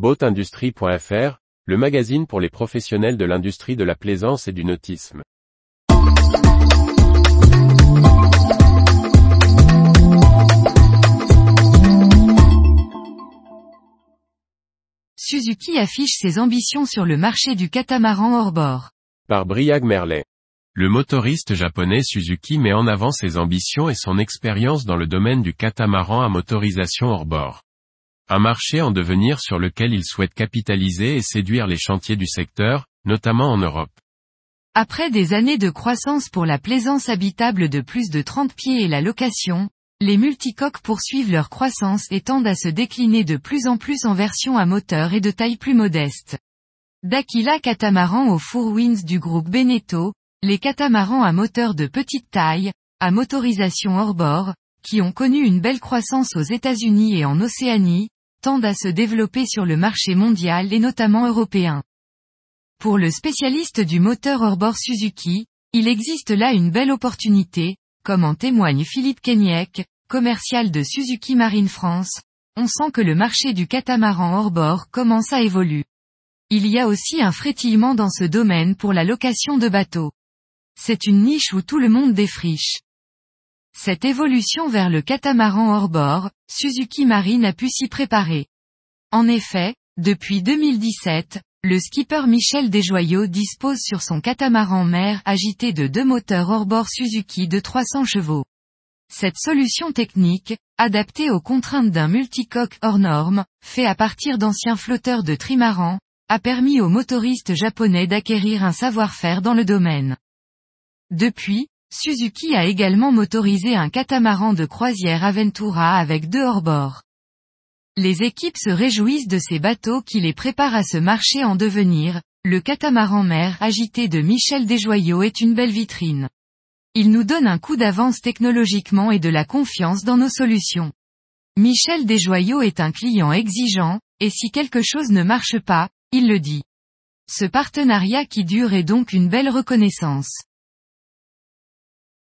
Boatindustrie.fr, le magazine pour les professionnels de l'industrie de la plaisance et du nautisme. Suzuki affiche ses ambitions sur le marché du catamaran hors bord. Par Briag Merlet. Le motoriste japonais Suzuki met en avant ses ambitions et son expérience dans le domaine du catamaran à motorisation hors bord. Un marché en devenir sur lequel il souhaite capitaliser et séduire les chantiers du secteur, notamment en Europe. Après des années de croissance pour la plaisance habitable de plus de 30 pieds et la location, les multicoques poursuivent leur croissance et tendent à se décliner de plus en plus en version à moteur et de taille plus modeste. D'Aquila catamaran aux four winds du groupe Beneteau, les catamarans à moteur de petite taille, à motorisation hors bord, qui ont connu une belle croissance aux États-Unis et en Océanie, tendent à se développer sur le marché mondial et notamment européen. Pour le spécialiste du moteur hors bord Suzuki, il existe là une belle opportunité, comme en témoigne Philippe Kenyek, commercial de Suzuki Marine France, on sent que le marché du catamaran hors bord commence à évoluer. Il y a aussi un frétillement dans ce domaine pour la location de bateaux. C'est une niche où tout le monde défriche. Cette évolution vers le catamaran hors bord, Suzuki Marine a pu s'y préparer. En effet, depuis 2017, le skipper Michel Desjoyaux dispose sur son catamaran mer agité de deux moteurs hors bord Suzuki de 300 chevaux. Cette solution technique, adaptée aux contraintes d'un multicoque hors norme, fait à partir d'anciens flotteurs de trimaran, a permis aux motoristes japonais d'acquérir un savoir-faire dans le domaine. Depuis, Suzuki a également motorisé un catamaran de croisière Aventura avec deux hors-bord. Les équipes se réjouissent de ces bateaux qui les préparent à ce marché en devenir, le catamaran mer agité de Michel Desjoyaux est une belle vitrine. Il nous donne un coup d'avance technologiquement et de la confiance dans nos solutions. Michel Desjoyaux est un client exigeant, et si quelque chose ne marche pas, il le dit. Ce partenariat qui dure est donc une belle reconnaissance.